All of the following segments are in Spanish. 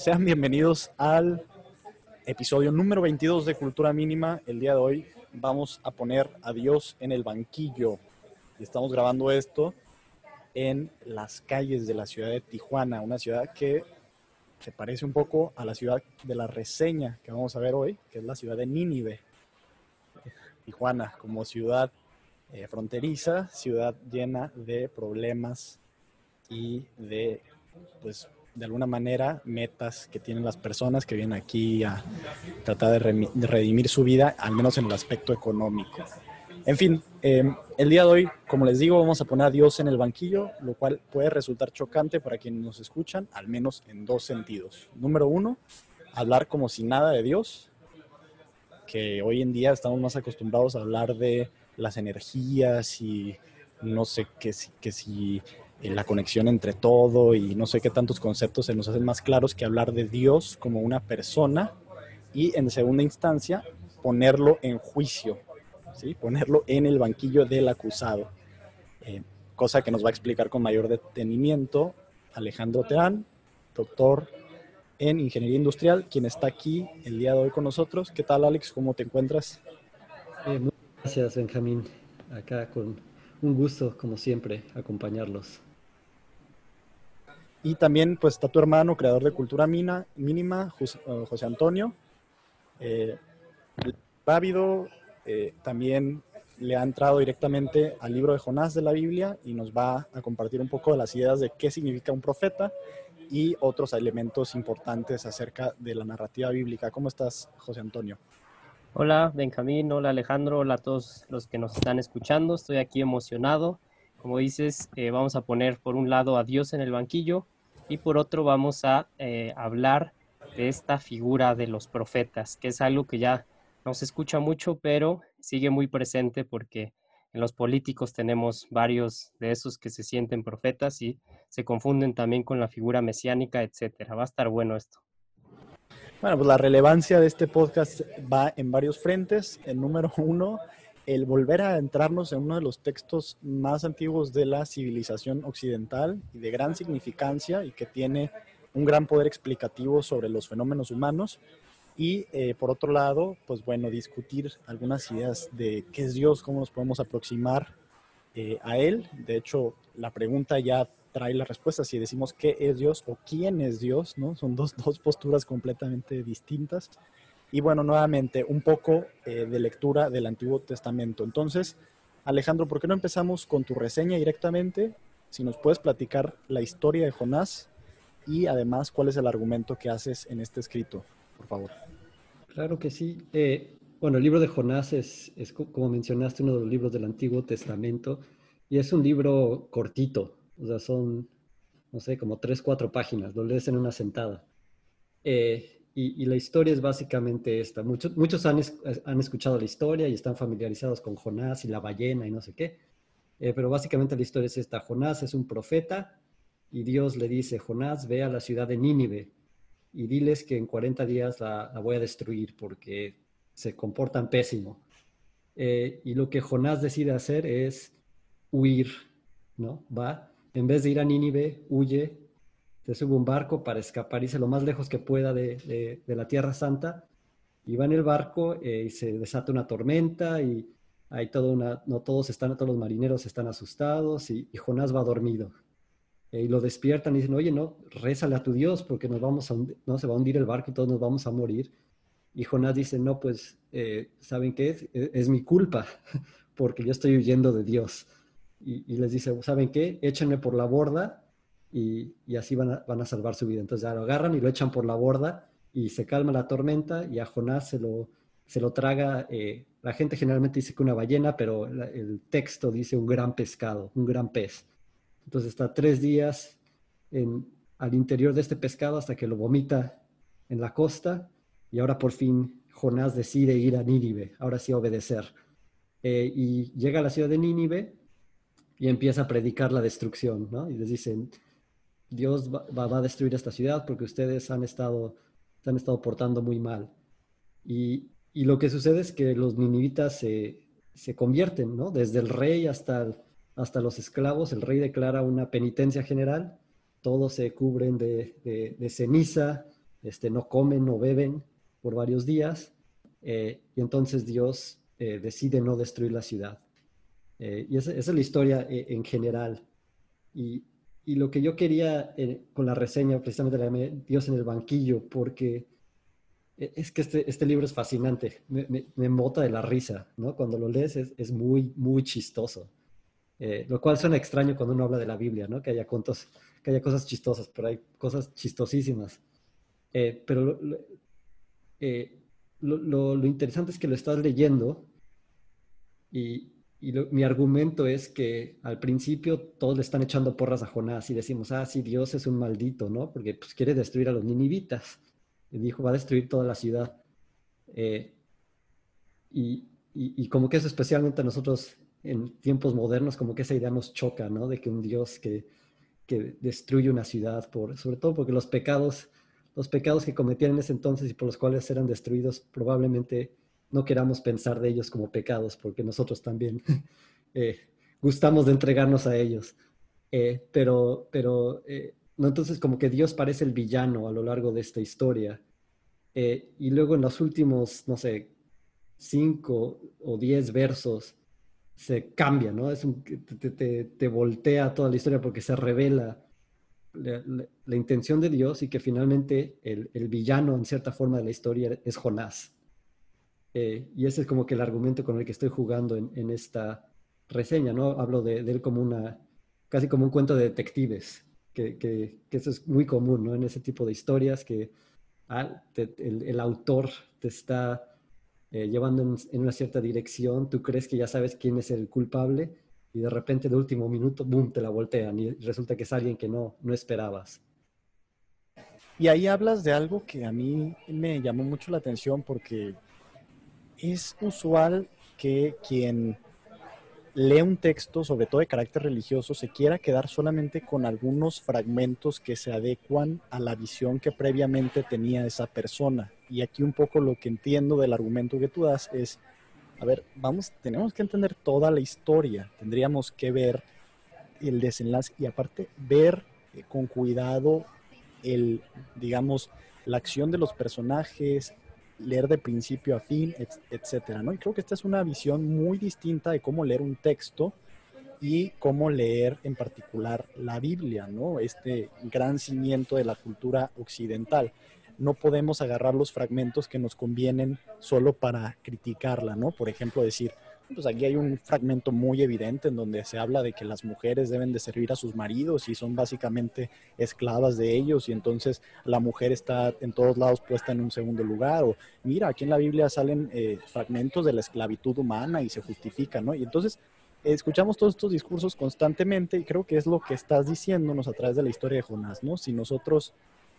Sean bienvenidos al episodio número 22 de Cultura Mínima. El día de hoy vamos a poner a Dios en el banquillo. Estamos grabando esto en las calles de la ciudad de Tijuana, una ciudad que se parece un poco a la ciudad de la reseña que vamos a ver hoy, que es la ciudad de Nínive. Tijuana como ciudad eh, fronteriza, ciudad llena de problemas y de pues de alguna manera metas que tienen las personas que vienen aquí a tratar de, redimir su vida, al menos en el aspecto económico. En fin, em, el día de hoy, como les digo, vamos a poner a Dios en el banquillo, lo cual puede resultar chocante para quienes nos escuchan, al menos en dos sentidos. Número uno, hablar como si nada de Dios, que hoy en día estamos más acostumbrados a hablar de las energías y no sé qué que si la conexión entre todo y no sé qué tantos conceptos se nos hacen más claros que hablar de Dios como una persona y en segunda instancia ponerlo en juicio, ¿sí? ponerlo en el banquillo del acusado, eh, cosa que nos va a explicar con mayor detenimiento Alejandro Teán, doctor en Ingeniería Industrial, quien está aquí el día de hoy con nosotros. ¿Qué tal Alex? ¿Cómo te encuentras? Eh, gracias Benjamín, acá con un gusto como siempre acompañarlos. Y también pues está tu hermano, creador de Cultura Mina, Mínima, eh, José, Antonio. Eh, eh, también le ha entrado directamente al libro de Jonás de la Biblia y nos va a compartir un poco de las ideas de qué significa un profeta y otros elementos importantes acerca de la narrativa bíblica. ¿Cómo estás, José Antonio? Hola, Benjamín. Hola, Alejandro. Hola a todos los que nos están escuchando. Estoy aquí emocionado como dices, eh, vamos a poner por un lado a Dios en el banquillo y por otro vamos a eh, hablar de esta figura de los profetas, que es algo que ya no se escucha mucho, pero sigue muy presente porque en los políticos tenemos varios de esos que se sienten profetas y se confunden también con la figura mesiánica, etcétera. Va a estar bueno esto. Bueno, pues la relevancia de este podcast va en varios frentes. El número uno el volver a entrarnos en uno de los textos más antiguos de la civilización occidental y de gran significancia y que tiene un gran poder explicativo sobre los fenómenos humanos. Y eh, por otro lado, pues bueno, discutir algunas ideas de qué es Dios, cómo nos podemos aproximar eh, a Él. De hecho, la pregunta ya trae la respuesta. Si decimos qué es Dios o quién es Dios, ¿no? Son dos, dos posturas completamente distintas y bueno, nuevamente un poco eh, de lectura del Antiguo Testamento. Entonces, Alejandro, ¿por qué no empezamos con tu reseña directamente? Si nos puedes platicar la historia de Jonás y además cuál es el argumento que haces en este escrito, por favor. Claro que sí. Eh, bueno, el libro de Jonás es, es, como mencionaste, uno de los libros del Antiguo Testamento y es un libro cortito, o sea, son, no sé, como tres, cuatro páginas, lo lees en una sentada. Eh, y, la historia es básicamente esta. Muchos, muchos han, han, escuchado la historia y están familiarizados con Jonás y la ballena y no sé qué. Eh, pero básicamente la historia es esta. Jonás es un profeta y Dios le dice, Jonás, ve a la ciudad de Nínive y diles que en 40 días la, voy a destruir porque se comportan pésimo. Eh, y lo que Jonás decide hacer es huir, ¿no? Va, en vez de ir a Nínive, huye se sube un barco para escapar, irse lo más lejos que pueda de, la Tierra Santa, y va en el barco eh, y se desata una tormenta y hay todo una, no todos están, todos los marineros están asustados y, Jonás va dormido. Eh, y lo despiertan y dicen, oye, no, rézale a tu Dios porque nos vamos a no se va a hundir el barco y todos nos vamos a morir. Y Jonás dice, no, pues, eh, ¿saben qué es? Es? mi culpa porque yo estoy huyendo de Dios. Y, y les dice, ¿saben qué? Échenme por la borda y, así van a, a, salvar su vida. Entonces ya lo agarran y lo echan por la borda y se calma la tormenta y a Jonás se lo, se lo traga. Eh, la gente generalmente dice que una ballena, pero el texto dice un gran pescado, un gran pez. Entonces está tres días en, al interior de este pescado hasta que lo vomita en la costa y ahora por fin Jonás decide ir a Nínive, ahora sí obedecer. Eh, y llega a la ciudad de Nínive y empieza a predicar la destrucción, ¿no? Y les dicen, Dios va, a destruir esta ciudad porque ustedes han estado, han estado portando muy mal. Y, lo que sucede es que los ninivitas se, se convierten, ¿no? Desde el rey hasta, hasta los esclavos, el rey declara una penitencia general, todos se cubren de, de, ceniza, este, no comen, no beben por varios días, eh, y entonces Dios eh, decide no destruir la ciudad. Eh, y esa, es la historia en general. Y, y, lo que yo quería con la reseña, precisamente de Dios en el banquillo, porque e, es que este, este, libro es fascinante, me, me, mota de la risa, ¿no? Cuando lo lees es, es muy, muy chistoso. Eh, lo cual suena extraño cuando uno habla de la Biblia, ¿no? Que haya, contos, que haya cosas chistosas, pero hay cosas chistosísimas. Eh, pero lo, eh, lo, lo, interesante es que lo estás leyendo y, y mi argumento es que al principio todos le están echando porras a Jonás y decimos, ah, sí, Dios es un maldito, ¿no? Porque pues, quiere destruir a los ninivitas dijo, va a destruir toda la ciudad. Eh, y, y, como que eso especialmente a nosotros en tiempos modernos, como que esa idea nos choca, ¿no? De que un Dios que, que destruye una ciudad, por, sobre todo porque los pecados, los pecados que cometían en ese entonces y por los cuales eran destruidos, probablemente no queramos pensar de ellos como pecados, porque nosotros también eh, gustamos de entregarnos a ellos. Eh, pero pero ¿no? Entonces como que Dios parece el villano a lo largo de esta historia. Eh, y luego en los últimos, no sé, cinco o diez versos se cambia, ¿no? Es un, te, te, voltea toda la historia porque se revela la, intención de Dios y que finalmente el, el, villano en cierta forma de la historia es Jonás. Eh, y ese es como que el argumento con el que estoy jugando en, en esta reseña, ¿no? Hablo de, de, él como una, casi como un cuento de detectives, que, eso es muy común, ¿no? En ese tipo de historias que ah, el, autor te está eh, llevando en, una cierta dirección, tú crees que ya sabes quién es el culpable y de repente de último minuto, boom, te la voltean y resulta que es alguien que no, no esperabas. Y ahí hablas de algo que a mí me llamó mucho la atención porque es usual que quien lee un texto, sobre todo de carácter religioso, se quiera quedar solamente con algunos fragmentos que se adecuan a la visión que previamente tenía esa persona. Y aquí un poco lo que entiendo del argumento que tú das es, a ver, vamos, tenemos que entender toda la historia, tendríamos que ver el desenlace y aparte ver eh, con cuidado el, digamos, la acción de los personajes, leer de principio a fin, etcétera, ¿no? Y creo que esta es una visión muy distinta de cómo leer un texto y cómo leer en particular la Biblia, ¿no? Este gran cimiento de la cultura occidental. No podemos agarrar los fragmentos que nos convienen solo para criticarla, ¿no? Por ejemplo, decir, pues aquí hay un fragmento muy evidente en donde se habla de que las mujeres deben de servir a sus maridos y son básicamente esclavas de ellos y entonces la mujer está en todos lados puesta en un segundo lugar o mira, aquí en la Biblia salen eh, fragmentos de la esclavitud humana y se justifican, ¿no? Y entonces escuchamos todos estos discursos constantemente y creo que es lo que estás diciéndonos a través de la historia de Jonás, ¿no? Si nosotros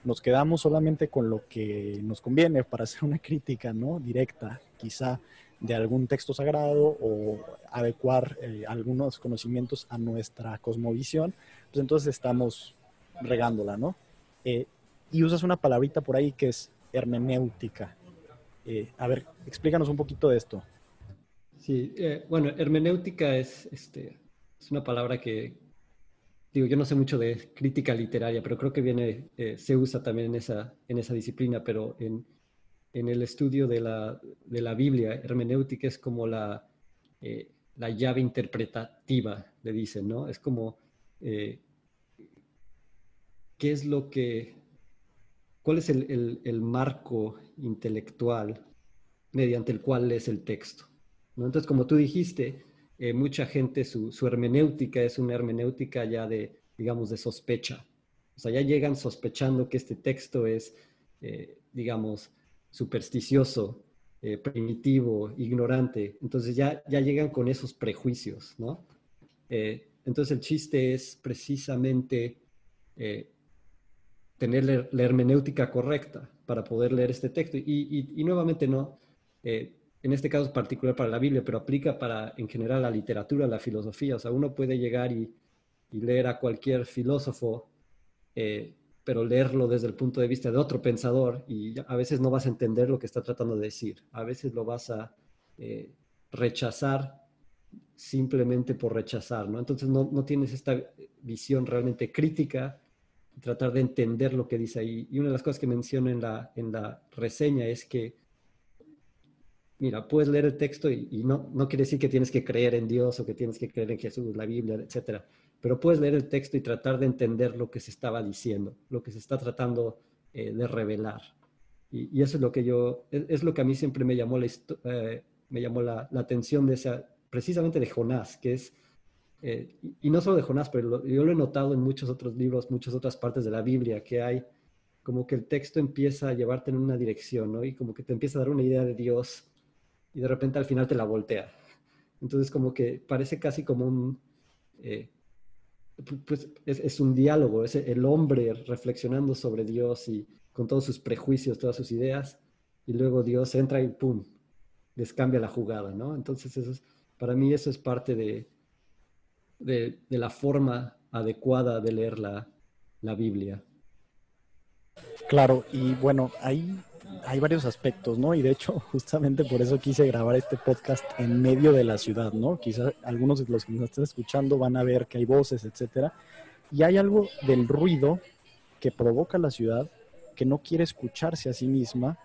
nos quedamos solamente con lo que nos conviene para hacer una crítica, ¿no? Directa, quizá de algún texto sagrado o adecuar eh, algunos conocimientos a nuestra cosmovisión, pues entonces estamos regándola, ¿no? Eh, y usas una palabrita por ahí que es hermenéutica. Eh, a ver, explícanos un poquito de esto. Sí, bueno, hermenéutica es, este, es una palabra que, digo, yo no sé mucho de crítica literaria, pero creo que viene, se usa también en esa, en esa disciplina, pero en, en el estudio de la, de la Biblia, hermenéutica es como la, eh, la llave interpretativa, le dicen, ¿no? Es como, eh, ¿qué es lo que, cuál es el, el, marco intelectual mediante el cual lees el texto? ¿no? Entonces, como tú dijiste, eh, mucha gente, su, su, hermenéutica es una hermenéutica ya de, digamos, de sospecha. O sea, ya llegan sospechando que este texto es, digamos, supersticioso, eh, primitivo, ignorante. Entonces ya, ya llegan con esos prejuicios, ¿no? Eh, entonces el chiste es precisamente eh, tener la hermenéutica correcta para poder leer este texto. Y, nuevamente no, en este caso es particular para la Biblia, pero aplica para en general la literatura, la filosofía. O sea, uno puede llegar y, leer a cualquier filósofo, pero leerlo desde el punto de vista de otro pensador y a veces no vas a entender lo que está tratando de decir. A veces lo vas a eh, rechazar simplemente por rechazar, ¿no? Entonces no, no tienes esta visión realmente crítica tratar de entender lo que dice ahí. Y una de las cosas que menciona en la, en la reseña es que, mira, puedes leer el texto y, no, no quiere decir que tienes que creer en Dios o que tienes que creer en Jesús, la Biblia, etcétera, pero puedes leer el texto y tratar de entender lo que se estaba diciendo, lo que se está tratando eh, de revelar. Y, eso es lo que yo, es, lo que a mí siempre me llamó la, eh, me llamó la, la atención de esa, precisamente de Jonás, que es eh, y no solo de Jonás, pero yo lo he notado en muchos otros libros, muchas otras partes de la Biblia, que hay como que el texto empieza a llevarte en una dirección, ¿no? Y como que te empieza a dar una idea de Dios y de repente al final te la voltea. Entonces como que parece casi como un, eh, pues es, un diálogo, es el hombre reflexionando sobre Dios y con todos sus prejuicios, todas sus ideas, y luego Dios entra y ¡pum! les cambia la jugada, ¿no? Entonces eso es, para mí eso es parte de, de, la forma adecuada de leer la, Biblia. Claro, y bueno, ahí hay varios aspectos, ¿no? Y de hecho, justamente por eso quise grabar este podcast en medio de la ciudad, ¿no? Quizás algunos de los que nos están escuchando van a ver que hay voces, etcétera. Y hay algo del ruido que provoca la ciudad que no quiere escucharse a sí misma,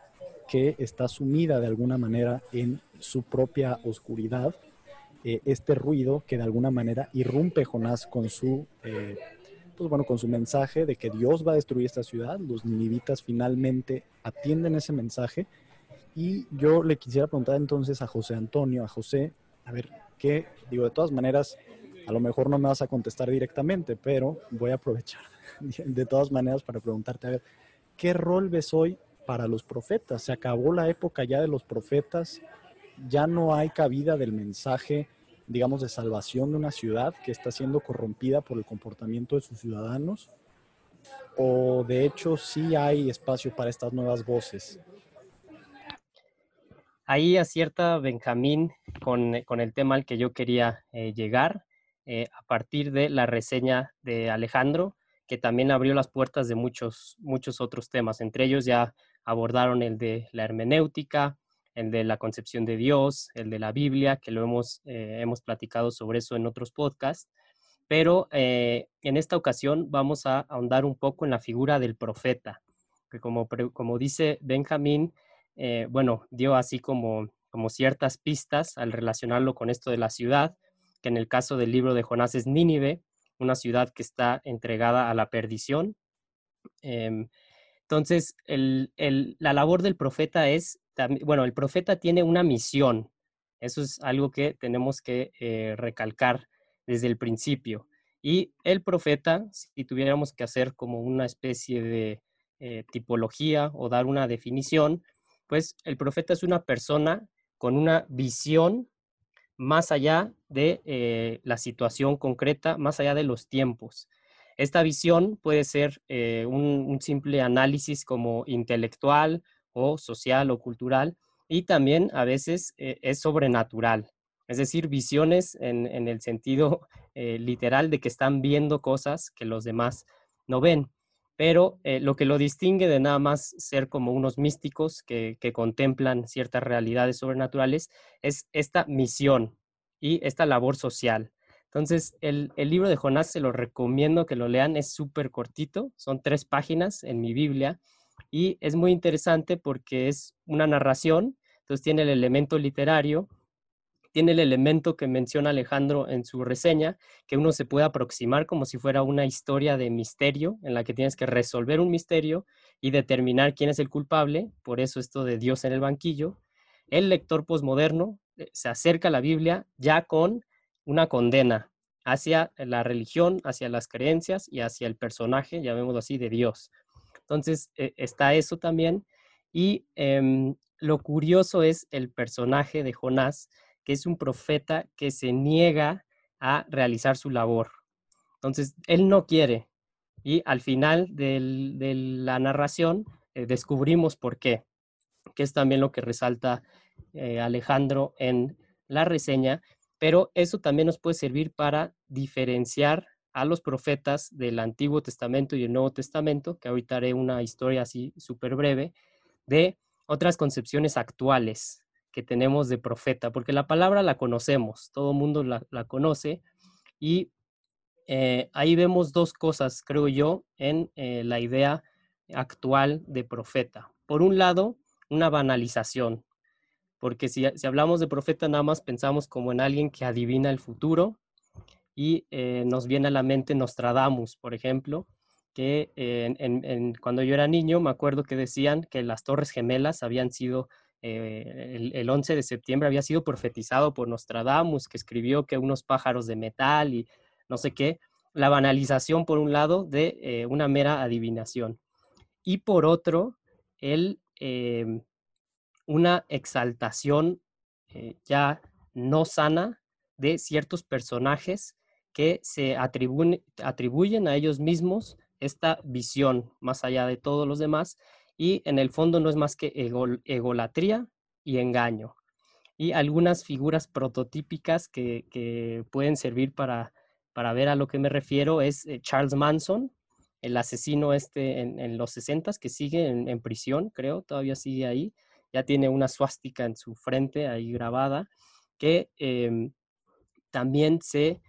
que está sumida de alguna manera en su propia oscuridad eh, este ruido que de alguna manera irrumpe Jonás con su, eh, pues bueno, con su mensaje de que Dios va a destruir esta ciudad. Los ninivitas finalmente atienden ese mensaje. Y yo le quisiera preguntar entonces a José Antonio, a José, a ver, ¿qué? Digo, de todas maneras, a lo mejor no me vas a contestar directamente, pero voy a aprovechar de todas maneras para preguntarte, a ver, ¿qué rol ves hoy para los profetas? ¿Se acabó la época ya de los profetas? ¿Ya no hay cabida del mensaje digamos, de salvación de una ciudad que está siendo corrompida por el comportamiento de sus ciudadanos? ¿O de hecho sí hay espacio para estas nuevas voces? Ahí acierta Benjamín con, el tema al que yo quería eh, llegar eh, a partir de la reseña de Alejandro, que también abrió las puertas de muchos, muchos otros temas. Entre ellos ya abordaron el de la hermenéutica, el de la concepción de Dios, el de la Biblia, que lo hemos, eh, hemos platicado sobre eso en otros podcasts, pero eh, en esta ocasión vamos a ahondar un poco en la figura del profeta, que como, como dice Benjamín, eh, bueno, dio así como, como ciertas pistas al relacionarlo con esto de la ciudad, que en el caso del libro de Jonás es Nínive, una ciudad que está entregada a la perdición. Em, entonces, la labor del profeta es bueno, el profeta tiene una misión. Eso es algo que tenemos que eh, recalcar desde el principio. Y el profeta, si tuviéramos que hacer como una especie de eh, tipología o dar una definición, pues el profeta es una persona con una visión más allá de eh, la situación concreta, más allá de los tiempos. Esta visión puede ser un, simple análisis como intelectual o social o cultural, y también a veces eh, es sobrenatural, es decir, visiones en, el sentido eh, literal de que están viendo cosas que los demás no ven. Pero eh, lo que lo distingue de nada más ser como unos místicos que, contemplan ciertas realidades sobrenaturales es esta misión y esta labor social. Entonces, el, el libro de Jonás se lo recomiendo que lo lean, es súper cortito, son tres páginas en mi Biblia y es muy interesante porque es una narración, entonces tiene el elemento literario, tiene el elemento que menciona Alejandro en su reseña, que uno se puede aproximar como si fuera una historia de misterio en la que tienes que resolver un misterio y determinar quién es el culpable, por eso esto de Dios en el banquillo. El lector posmoderno eh, se acerca a la Biblia ya con una condena hacia la religión, hacia las creencias y hacia el personaje, llamémoslo así, de Dios. Entonces, eh, está eso también. Y em, lo curioso es el personaje de Jonás, que es un profeta que se niega a realizar su labor. Entonces, él no quiere. Y al final de la narración eh, descubrimos por qué, que es también lo que resalta eh, Alejandro en la reseña, pero eso también nos puede servir para diferenciar a los profetas del Antiguo Testamento y el Nuevo Testamento, que ahorita haré una historia así súper breve, de otras concepciones actuales que tenemos de profeta, porque la palabra la conocemos, todo el mundo la, conoce, y eh, ahí vemos dos cosas, creo yo, en eh, la idea actual de profeta. Por un lado, una banalización, porque si, hablamos de profeta nada más pensamos como en alguien que adivina el futuro y eh, nos viene a la mente Nostradamus, por ejemplo, que cuando yo era niño me acuerdo que decían que las Torres Gemelas habían sido, eh, el, 11 de septiembre había sido profetizado por Nostradamus, que escribió que unos pájaros de metal y no sé qué, la banalización por un lado de eh, una mera adivinación. Y por otro, el em, una exaltación ya no sana de ciertos personajes que se atribuyen, a ellos mismos esta visión más allá de todos los demás y en el fondo no es más que egolatría y engaño. Y algunas figuras prototípicas que, pueden servir para, para, ver a lo que me refiero es eh, Charles Manson, el asesino este en, los 60 que sigue en, prisión, creo, todavía sigue ahí, ya tiene una suástica en su frente ahí grabada, que em, también se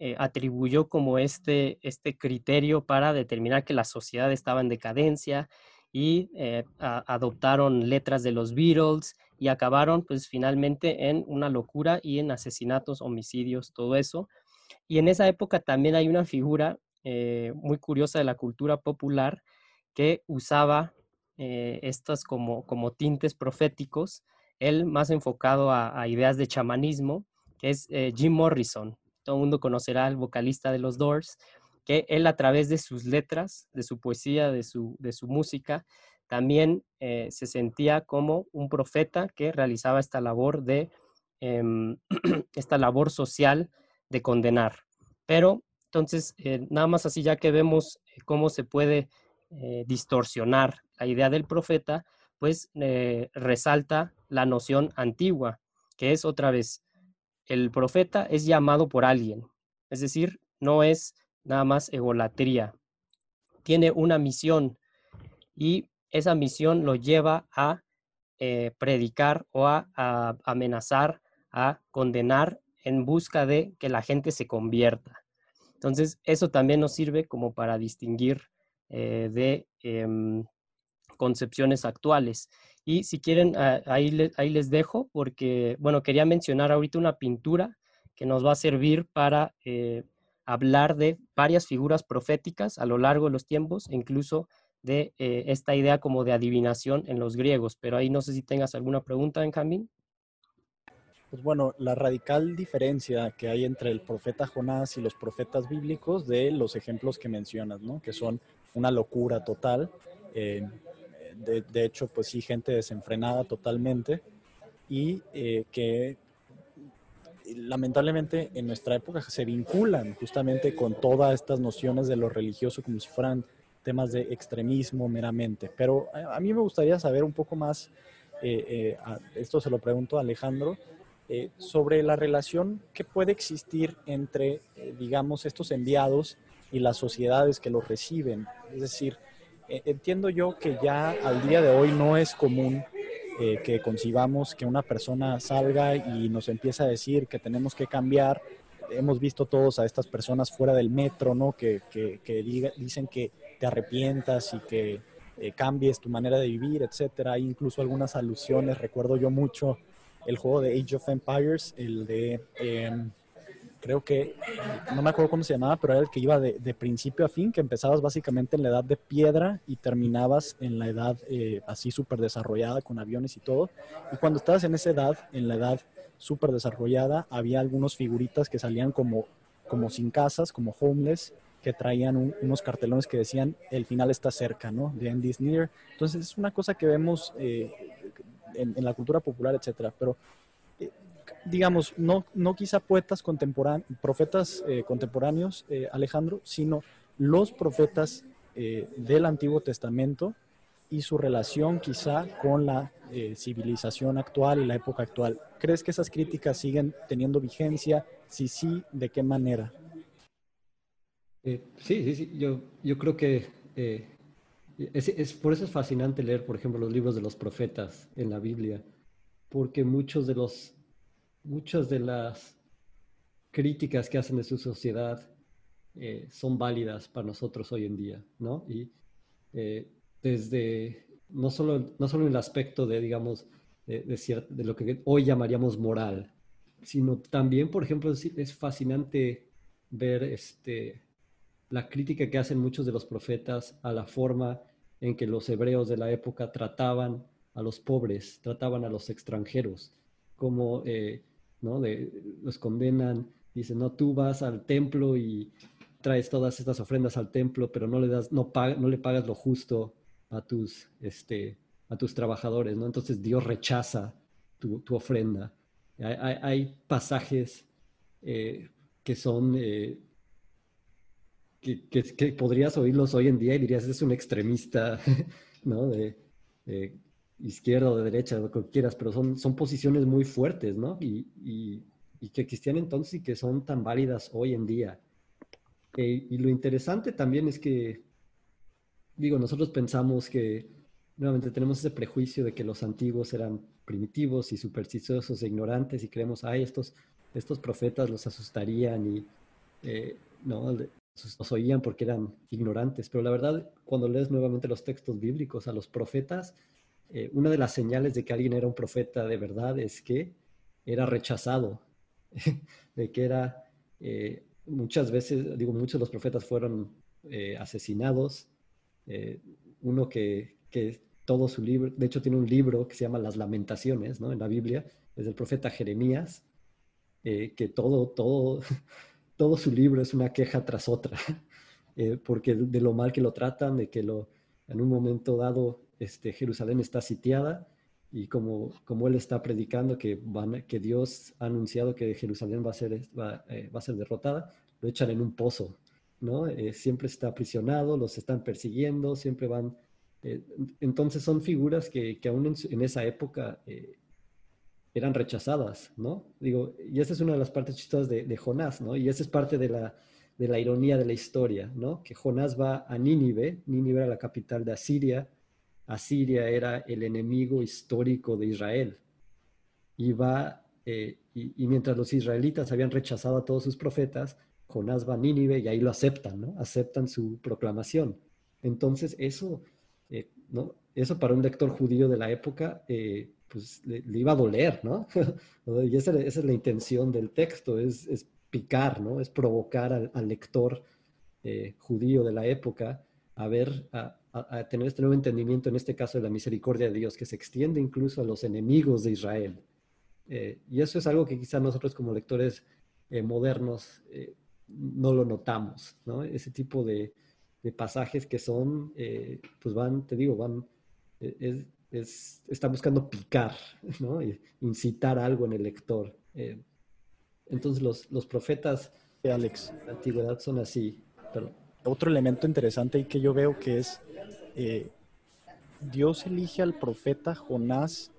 eh, atribuyó como este, este criterio para determinar que la sociedad estaba en decadencia y eh, adoptaron letras de los Beatles y acabaron pues finalmente en una locura y en asesinatos, homicidios, todo eso. Y en esa época también hay una figura eh, muy curiosa de la cultura popular que usaba eh, estas como, como tintes proféticos, él más enfocado a, ideas de chamanismo, que es Jim Morrison. Todo el mundo conocerá al vocalista de los Doors, que él a través de sus letras, de su poesía, de su, de su música, también se sentía como un profeta que realizaba esta labor de em, esta labor social de condenar. Pero entonces, eh, nada más así ya que vemos eh, cómo se puede eh, distorsionar la idea del profeta, pues resalta la noción antigua, que es otra vez, el profeta es llamado por alguien, es decir, no es nada más egolatría, tiene una misión y esa misión lo lleva a predicar o a amenazar, a condenar en busca de que la gente se convierta. Entonces, eso también nos sirve como para distinguir eh, de em, concepciones actuales. Y si quieren, ah, ahí, ahí les dejo porque, bueno, quería mencionar ahorita una pintura que nos va a servir para eh, hablar de varias figuras proféticas a lo largo de los tiempos, incluso de eh, esta idea como de adivinación en los griegos. Pero ahí no sé si tengas alguna pregunta, Benjamín. Pues bueno, la radical diferencia que hay entre el profeta Jonás y los profetas bíblicos de los ejemplos que mencionas, ¿no? Que son una locura total. Eh, de, hecho, pues sí, gente desenfrenada totalmente y eh, que lamentablemente en nuestra época se vinculan justamente con todas estas nociones de lo religioso como si fueran temas de extremismo meramente. Pero a, mí me gustaría saber un poco más, eh, esto se lo pregunto a Alejandro, eh, sobre la relación que puede existir entre, eh, digamos, estos enviados y las sociedades que los reciben. Es decir, entiendo yo que ya al día de hoy no es común eh, que concibamos que una persona salga y nos empieza a decir que tenemos que cambiar. Hemos visto todos a estas personas fuera del metro, ¿no? Que, que, dicen que te arrepientas y que cambies tu manera de vivir, etcétera. Hay incluso algunas alusiones, recuerdo yo mucho el juego de Age of Empires, el de, em, creo que, no me acuerdo cómo se llamaba, pero era el que iba de, principio a fin, que empezabas básicamente en la edad de piedra y terminabas en la edad eh, así súper desarrollada con aviones y todo. Y cuando estabas en esa edad, en la edad súper desarrollada, había algunos figuritas que salían como, como sin casas, como homeless, que traían unos cartelones que decían el final está cerca, ¿no? The end is near. Entonces es una cosa que vemos eh, en, la cultura popular, etcétera. Pero, digamos, no, no quizá poetas contemporáneos, profetas eh, contemporáneos, eh, Alejandro, sino los profetas eh, del Antiguo Testamento y su relación quizá con la civilización actual y la época actual. ¿Crees que esas críticas siguen teniendo vigencia? Si sí, ¿de qué manera? sí, sí, sí. Yo, yo creo que es, es, por eso es fascinante leer, por ejemplo, los libros de los profetas en la Biblia, porque muchos de los muchas de las críticas que hacen de su sociedad eh, son válidas para nosotros hoy en día, ¿no? Y eh, desde, no solo, no solo en el aspecto de, digamos, de, de, lo que hoy llamaríamos moral, sino también, por ejemplo, es, fascinante ver este, la crítica que hacen muchos de los profetas a la forma en que los hebreos de la época trataban a los pobres, trataban a los extranjeros, como eh, ¿no? De, los condenan, dicen, no, tú vas al templo y traes todas estas ofrendas al templo, pero no le das, no, no le pagas lo justo a tus, este, a tus trabajadores, ¿no? Entonces Dios rechaza tu, tu ofrenda. Hay, hay, pasajes eh, que son, eh, que, que, podrías oírlos hoy en día y dirías, es un extremista, ¿no? Izquierda o de derecha, lo que quieras, pero son, son posiciones muy fuertes, ¿no? Y, y, que existían entonces y que son tan válidas hoy en día. Eh, y lo interesante también es que, digo, nosotros pensamos que, nuevamente, tenemos ese prejuicio de que los antiguos eran primitivos y supersticiosos e ignorantes y creemos, ay, estos, estos profetas los asustarían y, eh, no, los oían porque eran ignorantes. Pero la verdad, cuando lees nuevamente los textos bíblicos, a los profetas, eh, una de las señales de que alguien era un profeta de verdad es que era rechazado, de que era, eh, muchas veces, digo, muchos de los profetas fueron eh, asesinados. uno que, que, todo su libro, de hecho tiene un libro que se llama Las Lamentaciones, ¿no? En la Biblia, es del profeta Jeremías, que todo, todo, todo su libro es una queja tras otra, porque de lo mal que lo tratan, de que lo, en un momento dado este, Jerusalén está sitiada y como, como él está predicando que, que Dios ha anunciado que Jerusalén va a ser, va, eh, a ser derrotada, lo echan en un pozo, ¿no? Eh, siempre está aprisionado, los están persiguiendo, siempre van... Eh, entonces son figuras que, que aún en, esa época eran rechazadas, ¿no? Digo, y esa es una de las partes chistosas de, de Jonás, ¿no? Y esa es parte de la, de la ironía de la historia, ¿no? Que Jonás va a Nínive, Nínive era la capital de Asiria, Asiria era el enemigo histórico de Israel. Y, va, eh, y, mientras los israelitas habían rechazado a todos sus profetas, Jonás va a Nínive y ahí lo aceptan, ¿no? Aceptan su proclamación. Entonces, eso, eh, ¿no? Eso para un lector judío de la época, eh, pues le, iba a doler, ¿no? y esa, es la intención del texto, es, picar, ¿no? Es provocar al, lector judío de la época a ver, a, tener este nuevo entendimiento, en este caso de la misericordia de Dios, que se extiende incluso a los enemigos de Israel. Eh, y eso es algo que quizá nosotros como lectores eh, modernos eh, no lo notamos, ¿no? Ese tipo de, de pasajes que son, pues van, te digo, van, es, es, está buscando picar, ¿no? Incitar algo en el lector. entonces los, los profetas de Alex. la antigüedad son así. Pero, otro elemento interesante y que yo veo que es eh, Dios elige al profeta Jonás,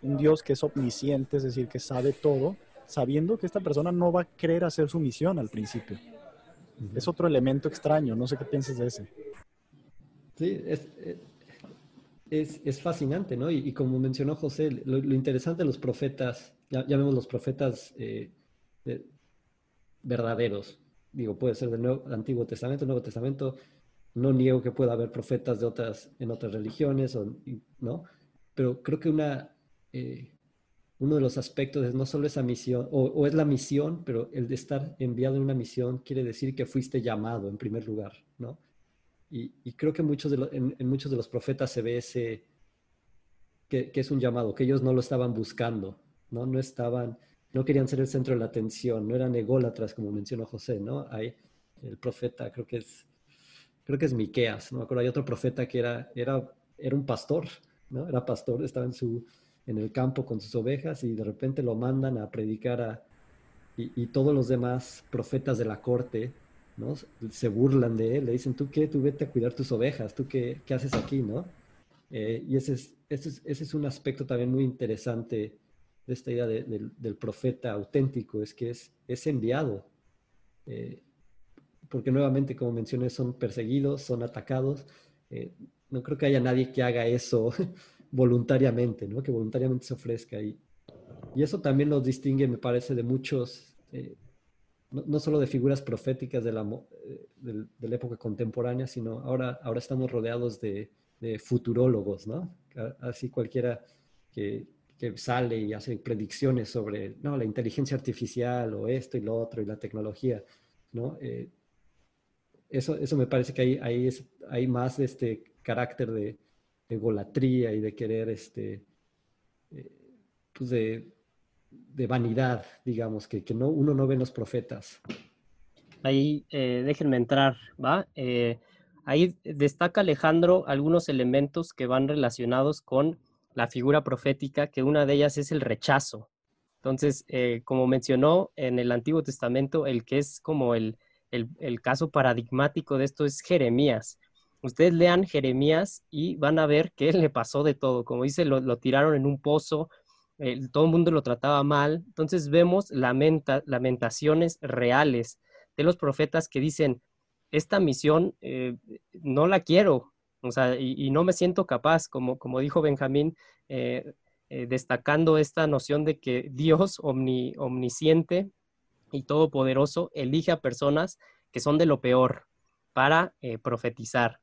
un Dios que es omnisciente, es decir, que sabe todo, sabiendo que esta persona no va a querer hacer su misión al principio. Es otro elemento extraño, no sé qué piensas de ese. Sí, es, es, es fascinante, ¿no? Y, como mencionó José, lo, interesante de los profetas, ya, vemos los profetas eh, verdaderos, digo, puede ser del, Antiguo Testamento, Nuevo Testamento, no niego que pueda haber profetas de otras, en otras religiones, o, ¿no? Pero creo que una, eh, uno de los aspectos es no solo esa misión, o, es la misión, pero el de estar enviado en una misión quiere decir que fuiste llamado en primer lugar, ¿no? Y, creo que muchos de en, muchos de los profetas se ve ese, que, que, es un llamado, que ellos no lo estaban buscando, ¿no? No estaban, no querían ser el centro de la atención, no eran ególatras, como mencionó José, ¿no? Hay el profeta, creo que es creo que es Miqueas, no me acuerdo, hay otro profeta que era, era, era un pastor, ¿no? Era pastor, estaba en su, en el campo con sus ovejas y de repente lo mandan a predicar a, y, todos los demás profetas de la corte, ¿no? Se burlan de él, le dicen, ¿tú qué? Tú vete a cuidar tus ovejas, ¿tú qué, qué haces aquí, no? Eh, y ese es, ese, es, ese es, un aspecto también muy interesante de esta idea del profeta auténtico, es que es, es enviado. Eh, porque nuevamente, como mencioné, son perseguidos, son atacados. Eh, no creo que haya nadie que haga eso voluntariamente, ¿no? que voluntariamente se ofrezca. Y, y eso también nos distingue, me parece, de muchos, eh, no, solo de figuras proféticas de la, eh, de, la, época contemporánea, sino ahora, ahora estamos rodeados de, de futurólogos, ¿no? Así cualquiera que, que, sale y hace predicciones sobre no, la inteligencia artificial o esto y lo otro y la tecnología, ¿no? Eh, eso, eso me parece que ahí, ahí es, hay más este carácter de, de golatría y de querer, este, pues de, de vanidad, digamos, que, que no, uno no ve en los profetas. Ahí eh, déjenme entrar, ¿va? Eh, ahí destaca Alejandro algunos elementos que van relacionados con la figura profética, que una de ellas es el rechazo. Entonces, eh, como mencionó en el Antiguo Testamento, el que es como el, el, caso paradigmático de esto es Jeremías. Ustedes lean Jeremías y van a ver que le pasó de todo. Como dice, lo, lo tiraron en un pozo, todo el mundo lo trataba mal. Entonces vemos lamentaciones reales de los profetas que dicen, esta misión eh, no la quiero, o sea, y, no me siento capaz, como, como dijo Benjamín, eh, eh, destacando esta noción de que Dios omnisciente y todopoderoso elige a personas que son de lo peor para profetizar.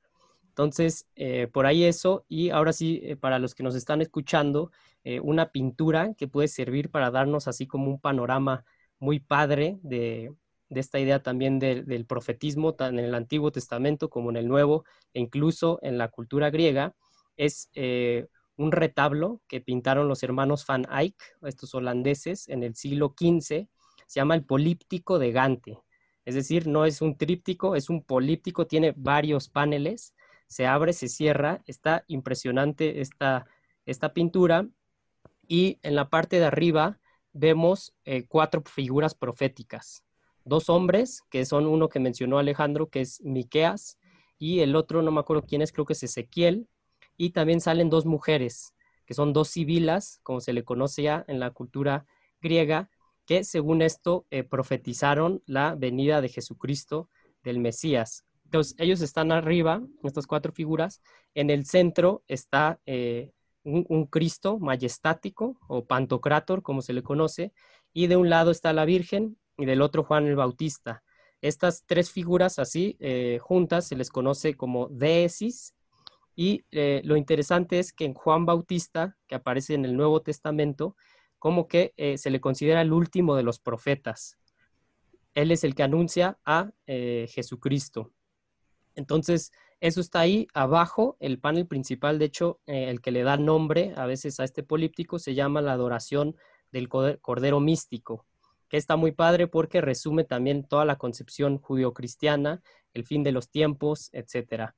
Entonces, por ahí eso, y ahora sí, para los que nos están escuchando, eh, una pintura que puede servir para darnos así como un panorama muy padre de, esta idea también del profetismo, tan en el Antiguo Testamento como en el Nuevo, e incluso en la cultura griega, es eh, un retablo que pintaron los hermanos Van Eyck, estos holandeses, en el siglo XV, se llama el políptico de Gante. Es decir, no es un tríptico, es un políptico, tiene varios paneles, se abre, se cierra, está impresionante esta, esta pintura y en la parte de arriba vemos eh, cuatro figuras proféticas. Dos hombres, que son uno que mencionó Alejandro, que es Miqueas, y el otro, no me acuerdo quién es, creo que es Ezequiel, y también salen dos mujeres, que son dos sibilas, como se le conoce ya en la cultura griega, que según esto eh, profetizaron la venida de Jesucristo, del Mesías. Entonces, ellos están arriba, estas cuatro figuras, en el centro está eh, un, Cristo majestático o pantocrátor, como se le conoce, y de un lado está la Virgen y del otro Juan el Bautista. Estas tres figuras así eh, juntas se les conoce como deesis y lo interesante es que en Juan Bautista, que aparece en el Nuevo Testamento, como que eh, se le considera el último de los profetas. Él es el que anuncia a Jesucristo. Entonces, eso está ahí abajo, el panel principal, de hecho, eh, el que le da nombre a veces a este políptico se llama la adoración del Cordero Místico, que está muy padre porque resume también toda la concepción judio-cristiana, el fin de los tiempos, etc.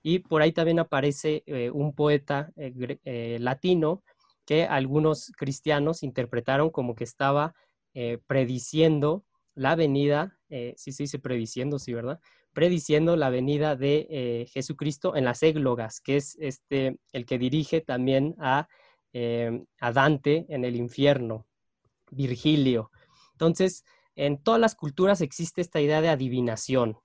Y por ahí también aparece eh, un poeta eh, latino que algunos cristianos interpretaron como que estaba prediciendo la venida, sí se dice prediciendo, sí, ¿verdad? prediciendo la venida de eh, Jesucristo en las églogas, que es este, el que dirige también a, eh, a, Dante en el infierno, Virgilio. Entonces, en todas las culturas existe esta idea de adivinación,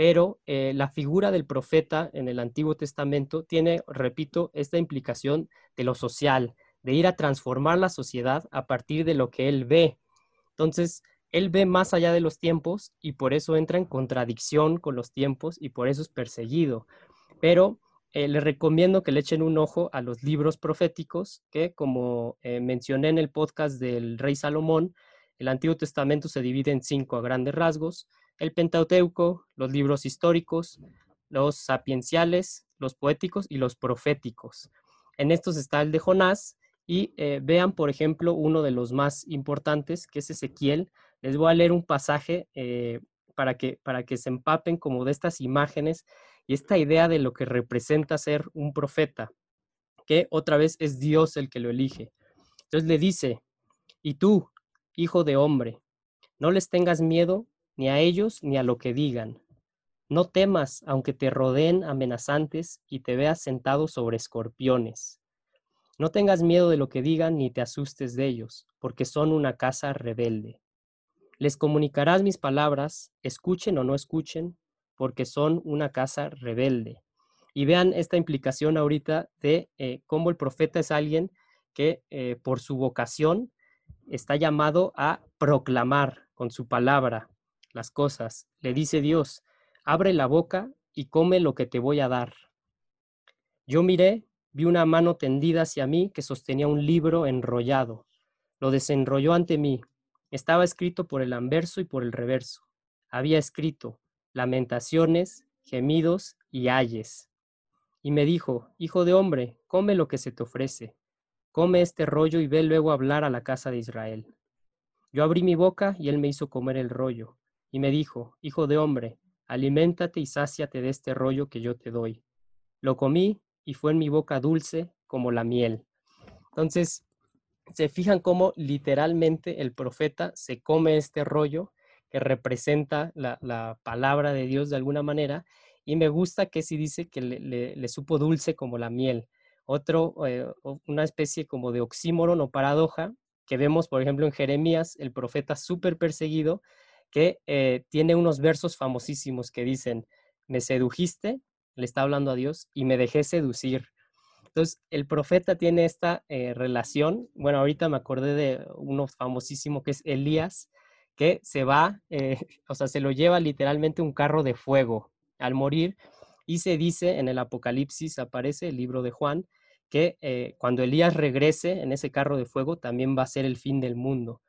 pero eh, la figura del profeta en el Antiguo Testamento tiene, repito, esta implicación de lo social, de ir a transformar la sociedad a partir de lo que él ve. Entonces, él ve más allá de los tiempos y por eso entra en contradicción con los tiempos y por eso es perseguido. Pero eh, le recomiendo que le echen un ojo a los libros proféticos, que como eh, mencioné en el podcast del rey Salomón, el Antiguo Testamento se divide en cinco a grandes rasgos, el Pentateuco, los libros históricos, los sapienciales, los poéticos y los proféticos. En estos está el de Jonás y eh, vean, por ejemplo, uno de los más importantes, que es Ezequiel, les voy a leer un pasaje eh, para, que, para que se empapen como de estas imágenes y esta idea de lo que representa ser un profeta, que otra vez es Dios el que lo elige. Entonces le dice, y tú, hijo de hombre, no les tengas miedo ni a ellos ni a lo que digan. No temas, aunque te rodeen amenazantes y te veas sentado sobre escorpiones. No tengas miedo de lo que digan ni te asustes de ellos, porque son una casa rebelde. Les comunicarás mis palabras, escuchen o no escuchen, porque son una casa rebelde. Y vean esta implicación ahorita de eh, cómo el profeta es alguien que eh, por su vocación está llamado a proclamar con su palabra las cosas. Le dice Dios, abre la boca y come lo que te voy a dar. Yo miré, vi una mano tendida hacia mí que sostenía un libro enrollado. Lo desenrolló ante mí. Estaba escrito por el anverso y por el reverso. Había escrito lamentaciones, gemidos y ayes. Y me dijo, Hijo de hombre, come lo que se te ofrece. Come este rollo y ve luego hablar a la casa de Israel. Yo abrí mi boca y él me hizo comer el rollo. Y me dijo, Hijo de hombre, aliméntate y sáciate de este rollo que yo te doy. Lo comí y fue en mi boca dulce como la miel. Entonces, se fijan cómo literalmente el profeta se come este rollo que representa la, palabra de Dios de alguna manera. Y me gusta que sí dice que le, supo dulce como la miel. Otro, eh, una especie como de oxímoron o paradoja que vemos, por ejemplo, en Jeremías, el profeta súper perseguido, que eh, tiene unos versos famosísimos que dicen, me sedujiste, le está hablando a Dios, y me dejé seducir. Entonces, el profeta tiene esta eh, relación. Bueno, ahorita me acordé de uno famosísimo que es Elías, que se va, eh, o sea, se lo lleva literalmente un carro de fuego al morir. Y se dice en el Apocalipsis, aparece el libro de Juan, que cuando Elías regrese en ese carro de fuego también va a ser el fin del mundo.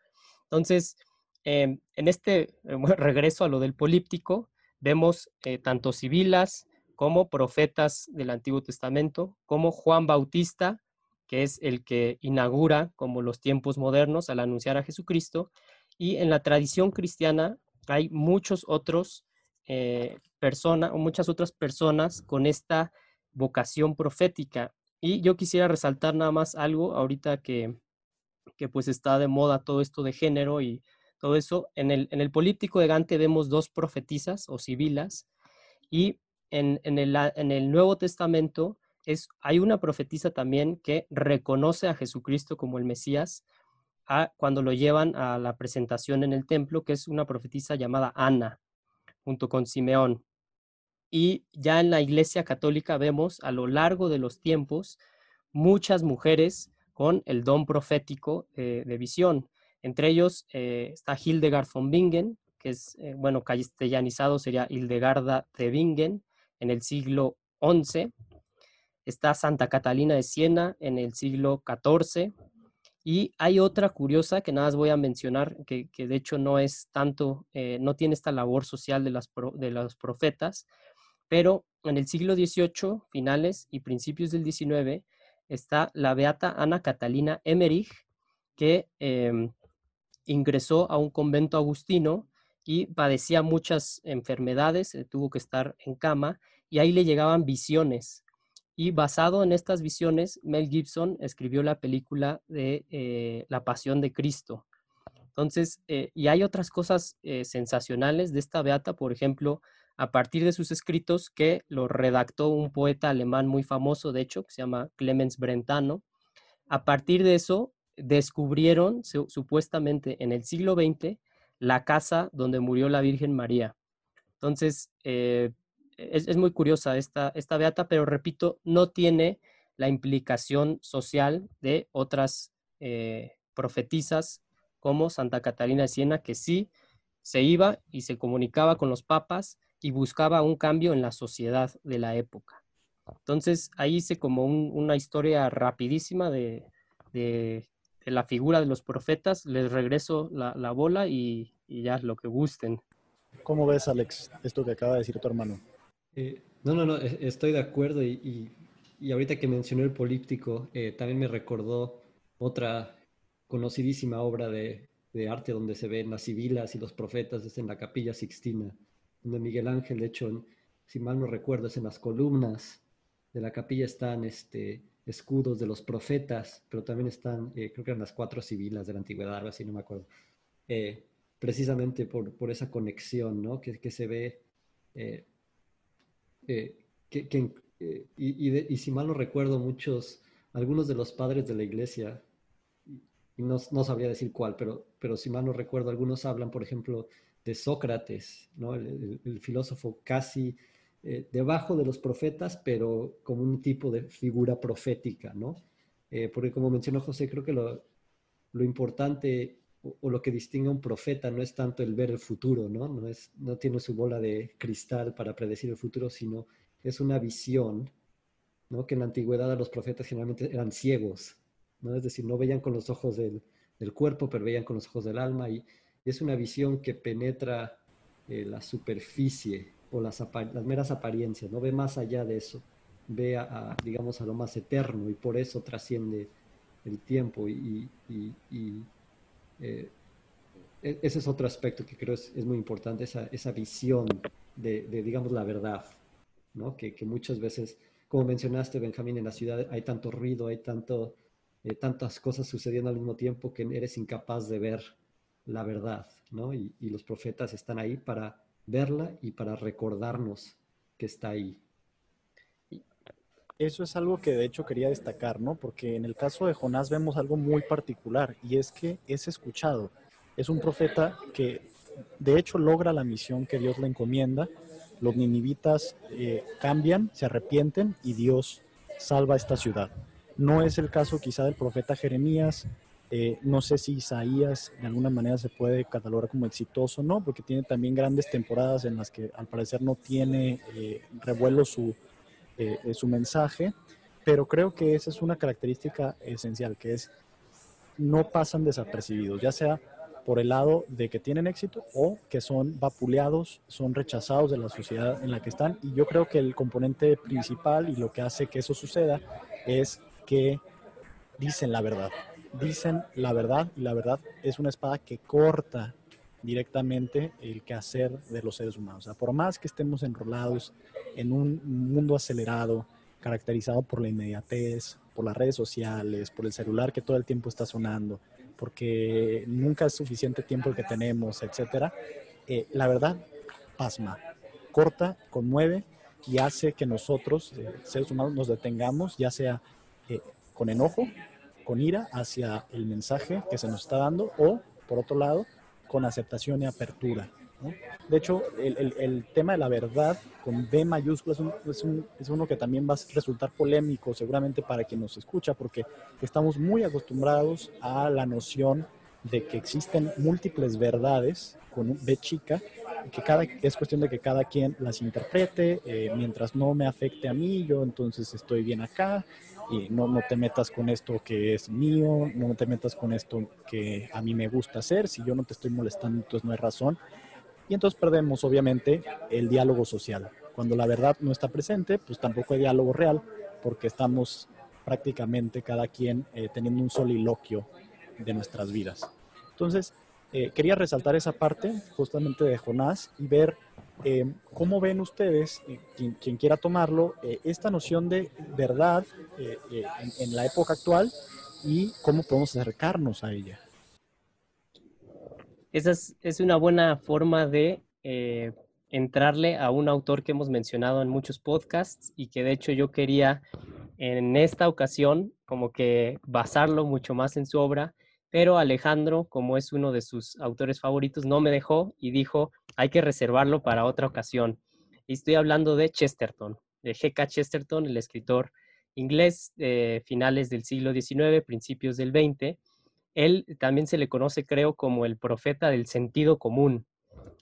Entonces, Em, en este eh, regreso a lo del políptico, vemos eh, tanto civilas como profetas del Antiguo Testamento, como Juan Bautista, que es el que inaugura como los tiempos modernos al anunciar a Jesucristo, y en la tradición cristiana hay muchos otros eh, personas o muchas otras personas con esta vocación profética. Y yo quisiera resaltar nada más algo ahorita que, que pues está de moda todo esto de género y todo eso. En el, en el políptico de Gante vemos dos profetisas o sibilas y en, en, el, en el Nuevo Testamento es, hay una profetisa también que reconoce a Jesucristo como el Mesías a, cuando lo llevan a la presentación en el templo, que es una profetisa llamada Ana, junto con Simeón. Y ya en la Iglesia Católica vemos a lo largo de los tiempos muchas mujeres con el don profético de visión. Entre ellos eh, está Hildegard von Bingen, que es, eh, bueno, castellanizado sería Hildegarda de Bingen en el siglo XI. Está Santa Catalina de Siena en el siglo XIV. Y hay otra curiosa que nada más voy a mencionar, que, de hecho no es tanto, eh, no tiene esta labor social de, las de los profetas, pero en el siglo XVIII, finales y principios del XIX, está la beata Ana Catalina Emmerich, que em, ingresó a un convento agustino y padecía muchas enfermedades, eh, tuvo que estar en cama y ahí le llegaban visiones. Y basado en estas visiones, Mel Gibson escribió la película de eh, La Pasión de Cristo. Entonces, eh, y hay otras cosas sensacionales de esta beata, por ejemplo, a partir de sus escritos que lo redactó un poeta alemán muy famoso, de hecho, que se llama Clemens Brentano. A partir de eso, descubrieron supuestamente en el siglo XX la casa donde murió la Virgen María. Entonces, eh, es, muy curiosa esta, esta beata, pero repito, no tiene la implicación social de otras eh, profetisas como Santa Catalina de Siena, que sí se iba y se comunicaba con los papas y buscaba un cambio en la sociedad de la época. Entonces, ahí hice como una historia rapidísima de, la figura de los profetas, les regreso la, bola y, ya lo que gusten. ¿Cómo ves, Alex, esto que acaba de decir tu hermano? Eh, no, no, no, estoy de acuerdo y, ahorita que mencionó el políptico, eh, también me recordó otra conocidísima obra de, arte donde se ven las sibilas y los profetas, es en la capilla Sixtina, donde Miguel Ángel, de hecho, si mal no recuerdo, es en las columnas de la capilla están este, escudos de los profetas, pero también están, eh, creo que eran las cuatro civilas de la antigüedad, algo así, no me acuerdo. Eh, precisamente por, por, esa conexión, ¿no? Que, que se ve, eh, que, que y, y, si mal no recuerdo, muchos, algunos de los padres de la iglesia, no, no, sabría decir cuál, pero, pero si mal no recuerdo, algunos hablan, por ejemplo, de Sócrates, ¿no? el filósofo casi eh, debajo de los profetas, pero como un tipo de figura profética, ¿no? Eh, porque como mencionó José, creo que lo, lo importante o, lo que distingue a un profeta no es tanto el ver el futuro, ¿no? No, es, no tiene su bola de cristal para predecir el futuro, sino es una visión, ¿no? Que en la antigüedad los profetas generalmente eran ciegos, ¿no? Es decir, no veían con los ojos del, del cuerpo, pero veían con los ojos del alma y, y es una visión que penetra eh, la superficie o las, las, meras apariencias, no ve más allá de eso, ve a, a, digamos a lo más eterno y por eso trasciende el tiempo y, y, y eh, ese es otro aspecto que creo es, es muy importante, esa, esa visión de, de, digamos, la verdad, ¿no? Que, que, muchas veces, como mencionaste, Benjamín, en la ciudad hay tanto ruido, hay tanto, eh, tantas cosas sucediendo al mismo tiempo que eres incapaz de ver la verdad, ¿no? Y, y los profetas están ahí para verla y para recordarnos que está ahí. Eso es algo que de hecho quería destacar, ¿no? Porque en el caso de Jonás vemos algo muy particular y es que es escuchado. Es un profeta que de hecho logra la misión que Dios le encomienda. Los ninivitas eh, cambian, se arrepienten y Dios salva esta ciudad. No es el caso quizá del profeta Jeremías, eh, no sé si Isaías de alguna manera se puede catalogar como exitoso, ¿no? Porque tiene también grandes temporadas en las que al parecer no tiene eh, revuelo su, eh, su mensaje, pero creo que esa es una característica esencial, que es no pasan desapercibidos, ya sea por el lado de que tienen éxito o que son vapuleados, son rechazados de la sociedad en la que están. Y yo creo que el componente principal y lo que hace que eso suceda es que dicen la verdad dicen la verdad y la verdad es una espada que corta directamente el quehacer de los seres humanos. O por más que estemos enrolados en un mundo acelerado, caracterizado por la inmediatez, por las redes sociales, por el celular que todo el tiempo está sonando, porque nunca es suficiente tiempo el que tenemos, etcétera, eh, la verdad pasma, corta, conmueve y hace que nosotros, eh, seres humanos, nos detengamos, ya sea eh, con enojo con ira hacia el mensaje que se nos está dando o, por otro lado, con aceptación y apertura. De hecho, el, el, tema de la verdad con B mayúscula es, un, es, un, es, uno que también va a resultar polémico seguramente para quien nos escucha, porque estamos muy acostumbrados a la noción de que existen múltiples verdades con B chica, que cada, es cuestión de que cada quien las interprete, eh, mientras no me afecte a mí, yo entonces estoy bien acá, y no, no te metas con esto que es mío, no te metas con esto que a mí me gusta hacer, si yo no te estoy molestando, entonces no hay razón. Y entonces perdemos, obviamente, el diálogo social. Cuando la verdad no está presente, pues tampoco hay diálogo real, porque estamos prácticamente cada quien eh, teniendo un soliloquio de nuestras vidas. Entonces, eh, quería resaltar esa parte justamente de Jonás y ver eh, ¿Cómo ven ustedes, eh, quien, quiera tomarlo, eh, esta noción de verdad en, la época actual y cómo podemos acercarnos a ella? Esa es, una buena forma de entrarle a un autor que hemos mencionado en muchos podcasts y que de hecho yo quería en esta ocasión como que basarlo mucho más en su obra pero Alejandro, como es uno de sus autores favoritos, no me dejó y dijo, hay que reservarlo para otra ocasión. Y estoy hablando de Chesterton, de G.K. Chesterton, el escritor inglés de finales del siglo XIX, principios del XX. Él también se le conoce, creo, como el profeta del sentido común.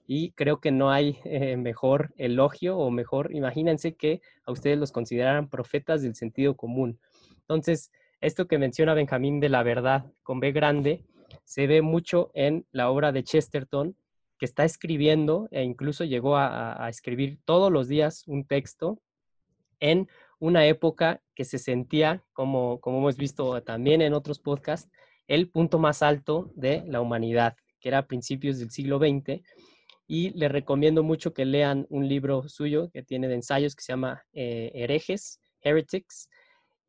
Y creo que no hay eh, mejor elogio o mejor, imagínense que a ustedes los consideraran profetas del sentido común. Entonces, esto que menciona Benjamín de la verdad con B grande se ve mucho en la obra de Chesterton, que está escribiendo e incluso llegó a, escribir todos los días un texto en una época que se sentía, como, como hemos visto también en otros podcasts, el punto más alto de la humanidad, que era a principios del siglo XX. Y les recomiendo mucho que lean un libro suyo que tiene de ensayos que se llama eh, Herejes, Heretics,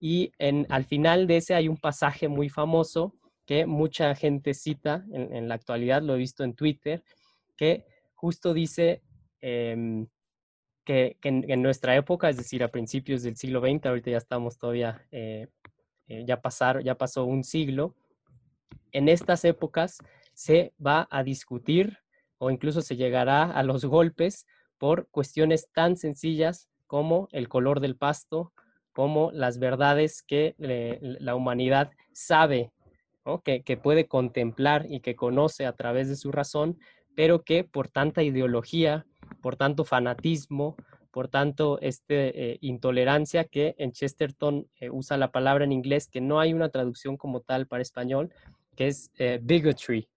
Y en, al final de ese hay un pasaje muy famoso que mucha gente cita en, la actualidad, lo he visto en Twitter, que justo dice em, que, en, nuestra época, es decir, a principios del siglo XX, ahorita ya estamos todavía, eh, eh, ya, pasar, ya pasó un siglo, en estas épocas se va a discutir o incluso se llegará a los golpes por cuestiones tan sencillas como el color del pasto, como las verdades que la humanidad sabe, que, que, puede contemplar y que conoce a través de su razón, pero que por tanta ideología, por tanto fanatismo, por tanto este, eh, intolerancia que en Chesterton eh, usa la palabra en inglés, que no hay una traducción como tal para español, que es eh, bigotry,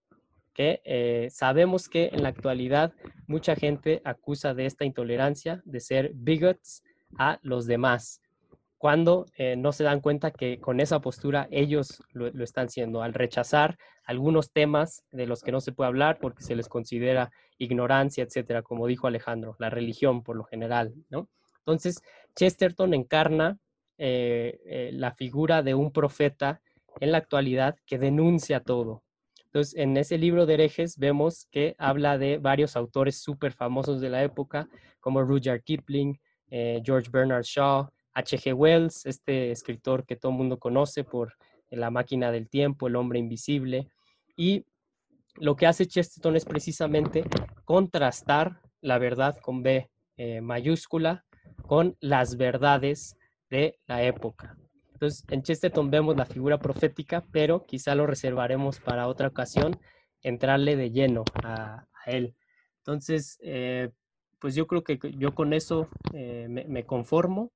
que sabemos que en la actualidad mucha gente acusa de esta intolerancia, de ser bigots a los demás, cuando eh, no se dan cuenta que con esa postura ellos lo, están haciendo, al rechazar algunos temas de los que no se puede hablar porque se les considera ignorancia, etcétera, como dijo Alejandro, la religión por lo general, ¿no? Entonces, Chesterton encarna eh, eh, la figura de un profeta en la actualidad que denuncia todo. Entonces, en ese libro de herejes vemos que habla de varios autores súper famosos de la época, como Rudyard Kipling, George Bernard Shaw, H.G. Wells, este escritor que todo el mundo conoce por La máquina del tiempo, El hombre invisible. Y lo que hace Chesterton es precisamente contrastar la verdad con B eh, mayúscula con las verdades de la época. Entonces, en Chesterton vemos la figura profética, pero quizá lo reservaremos para otra ocasión, entrarle de lleno a, él. Entonces, eh, pues yo creo que yo con eso eh, me, conformo.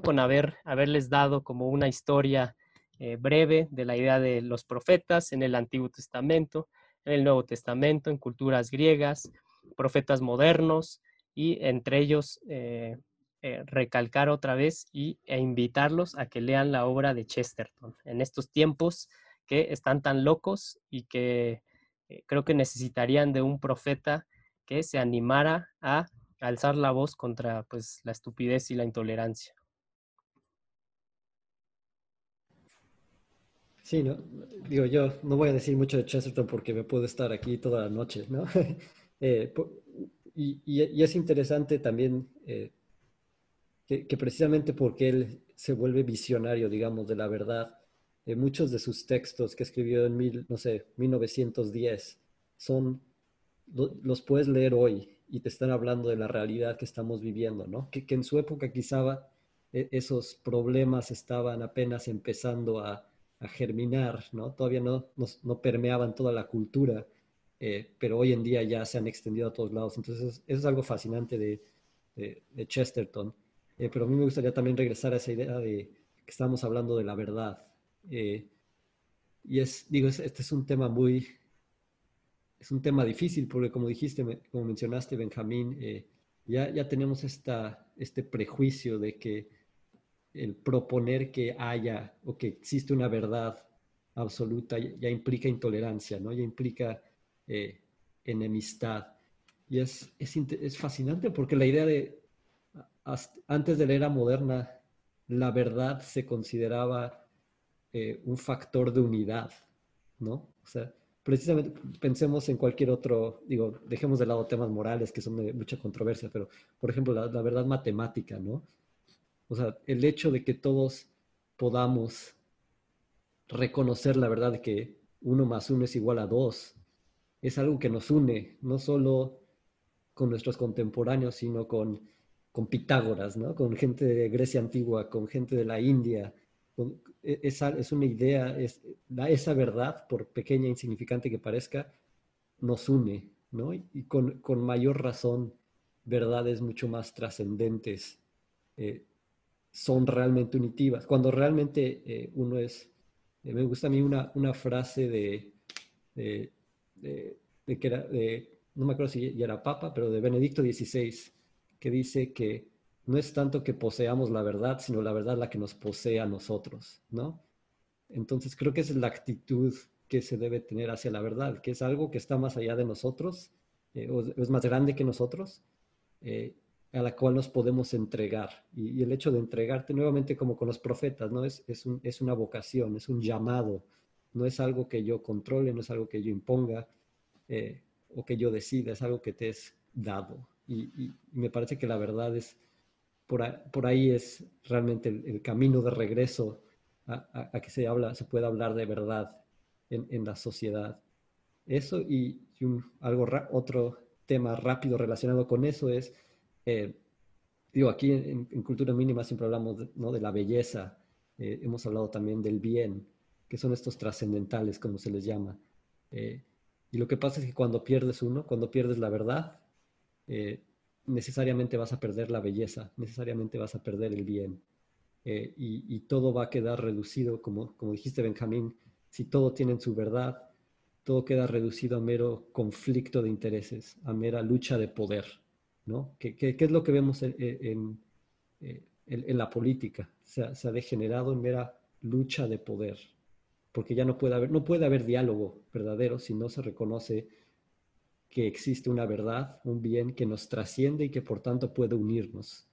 Con haber, haberles dado como una historia eh, breve de la idea de los profetas en el Antiguo Testamento, en el Nuevo Testamento, en culturas griegas, profetas modernos y entre ellos eh, eh, recalcar otra vez y, e invitarlos a que lean la obra de Chesterton en estos tiempos que están tan locos y que creo que necesitarían de un profeta que se animara a alzar la voz contra pues, la estupidez y la intolerancia. Sí, no, digo yo, no voy a decir mucho de Chesterton porque me puedo estar aquí toda la noche, ¿no? Eh, y, es interesante también eh, que, precisamente porque él se vuelve visionario, digamos, de la verdad, eh, muchos de sus textos que escribió en mil, no sé, 1910 son, los puedes leer hoy y te están hablando de la realidad que estamos viviendo, ¿no? Que, que en su época quizá esos problemas estaban apenas empezando a a germinar, ¿no? Todavía no, no, permeaban toda la cultura, eh, pero hoy en día ya se han extendido a todos lados. Entonces, eso es algo fascinante de, de, Chesterton. Eh, pero a mí me gustaría también regresar a esa idea de que estamos hablando de la verdad. Eh, y es, digo, este es un tema muy, es un tema difícil porque como dijiste, como mencionaste, Benjamín, ya, ya tenemos esta, este prejuicio de que el proponer que haya o que existe una verdad absoluta ya implica intolerancia, ¿no? Ya implica eh, enemistad. Y es, es, fascinante porque la idea de, antes de la era moderna, la verdad se consideraba eh, un factor de unidad, ¿no? O sea, precisamente pensemos en cualquier otro, digo, dejemos de lado temas morales que son de mucha controversia, pero por ejemplo, la, la verdad matemática, ¿no? O sea, el hecho de que todos podamos reconocer la verdad que uno más uno es igual a dos, es algo que nos une, no solo con nuestros contemporáneos, sino con, con Pitágoras, ¿no? con gente de Grecia antigua, con gente de la India. E, esa, es una idea, es, esa verdad, por pequeña e insignificante que parezca, nos une, ¿no? Y con, con mayor razón, verdades mucho más trascendentes eh, son realmente unitivas. Cuando realmente eh, uno es, eh, me gusta a mí una, una frase de, de, que era, de, no me acuerdo si ya era papa, pero de Benedicto XVI, que dice que no es tanto que poseamos la verdad, sino la verdad la que nos posee a nosotros, ¿no? Entonces creo que es la actitud que se debe tener hacia la verdad, que es algo que está más allá de nosotros, eh, es más grande que nosotros, a la cual nos podemos entregar. Y, el hecho de entregarte nuevamente como con los profetas, ¿no? Es, es, un, es, una vocación, es un llamado, no es algo que yo controle, no es algo que yo imponga eh, o que yo decida, es algo que te es dado. Y, me parece que la verdad es, por, ahí es realmente el, camino de regreso a, que se, habla, se pueda hablar de verdad en, la sociedad. Eso y, algo, otro tema rápido relacionado con eso es, eh, digo, aquí en, Cultura Mínima siempre hablamos de, ¿no? de la belleza, eh, hemos hablado también del bien, que son estos trascendentales, como se les llama. Eh, y lo que pasa es que cuando pierdes uno, cuando pierdes la verdad, necesariamente vas a perder la belleza, necesariamente vas a perder el bien. y, y, todo va a quedar reducido, como, como dijiste Benjamín, si todo tiene su verdad, todo queda reducido a mero conflicto de intereses, a mera lucha de poder, ¿no? ¿Qué, es lo que vemos en, la política? Se ha, degenerado en mera lucha de poder, porque ya no puede haber, no puede haber diálogo verdadero si no se reconoce que existe una verdad, un bien que nos trasciende y que por tanto puede unirnos.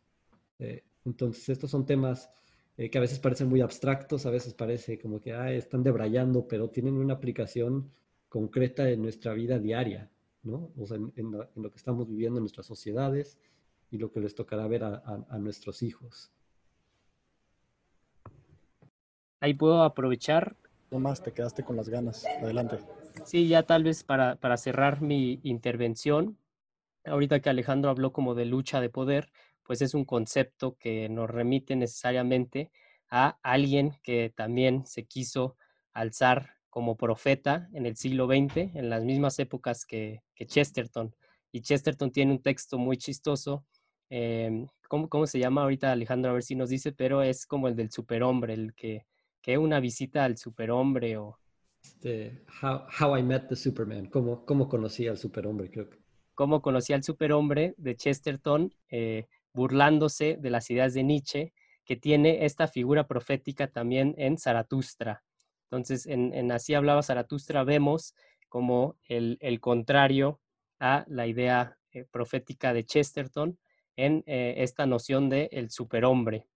Eh, entonces, estos son temas eh, que a veces parecen muy abstractos, a veces parece como que están debrayando, pero tienen una aplicación concreta en nuestra vida diaria, ¿no? O sea, en, lo, que estamos viviendo en nuestras sociedades y lo que les tocará ver a, nuestros hijos. Ahí puedo aprovechar. No más, te quedaste con las ganas. Adelante. Sí, ya tal vez para, para cerrar mi intervención, ahorita que Alejandro habló como de lucha de poder, pues es un concepto que nos remite necesariamente a alguien que también se quiso alzar como profeta en el siglo XX, en las mismas épocas que, Chesterton. Y Chesterton tiene un texto muy chistoso. Em, ¿cómo, se llama ahorita Alejandro? A ver si nos dice, pero es como el del superhombre, el que, que una visita al superhombre o... Este, how, I Met the Superman, ¿Cómo, cómo conocí al superhombre, creo que. Cómo conocí al superhombre de Chesterton, eh, burlándose de las ideas de Nietzsche, que tiene esta figura profética también en Zaratustra. Entonces, en, Así hablaba Zaratustra vemos como el, contrario a la idea eh, profética de Chesterton en eh, esta noción de el superhombre.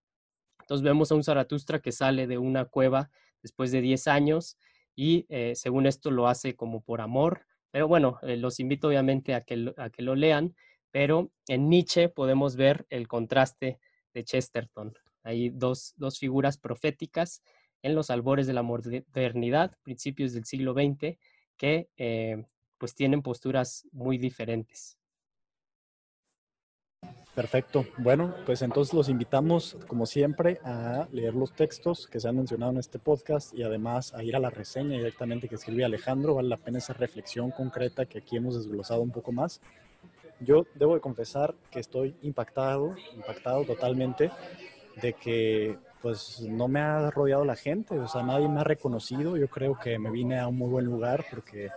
Entonces vemos a un Zaratustra que sale de una cueva después de 10 años y eh, según esto lo hace como por amor, pero bueno, los invito obviamente a que, a que lo lean, pero en Nietzsche podemos ver el contraste de Chesterton. Hay dos, dos figuras proféticas en los albores de la modernidad, principios del siglo XX, que eh, pues tienen posturas muy diferentes. Perfecto. Bueno, pues entonces los invitamos, como siempre, a leer los textos que se han mencionado en este podcast y además a ir a la reseña directamente que escribe Alejandro. Vale la pena esa reflexión concreta que aquí hemos desglosado un poco más. Yo debo de confesar que estoy impactado, impactado totalmente de que pues no me ha rodeado la gente, o sea, nadie me ha reconocido. Yo creo que me vine a un muy buen lugar porque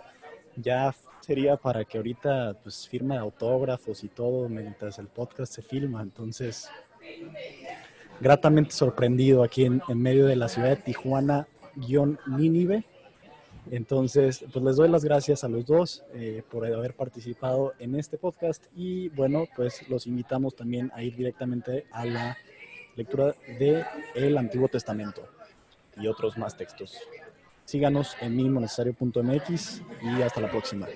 ya sería para que ahorita pues firme autógrafos y todo mientras el podcast se filma. Entonces, gratamente sorprendido aquí en, medio de la ciudad de Tijuana, guion Nínive. Entonces, pues les doy las gracias a los dos eh, por haber participado en este podcast y bueno, pues los invitamos también a ir directamente a la lectura del el Antiguo Testamento y otros más textos. Síganos en minimonecesario.mx y hasta la próxima.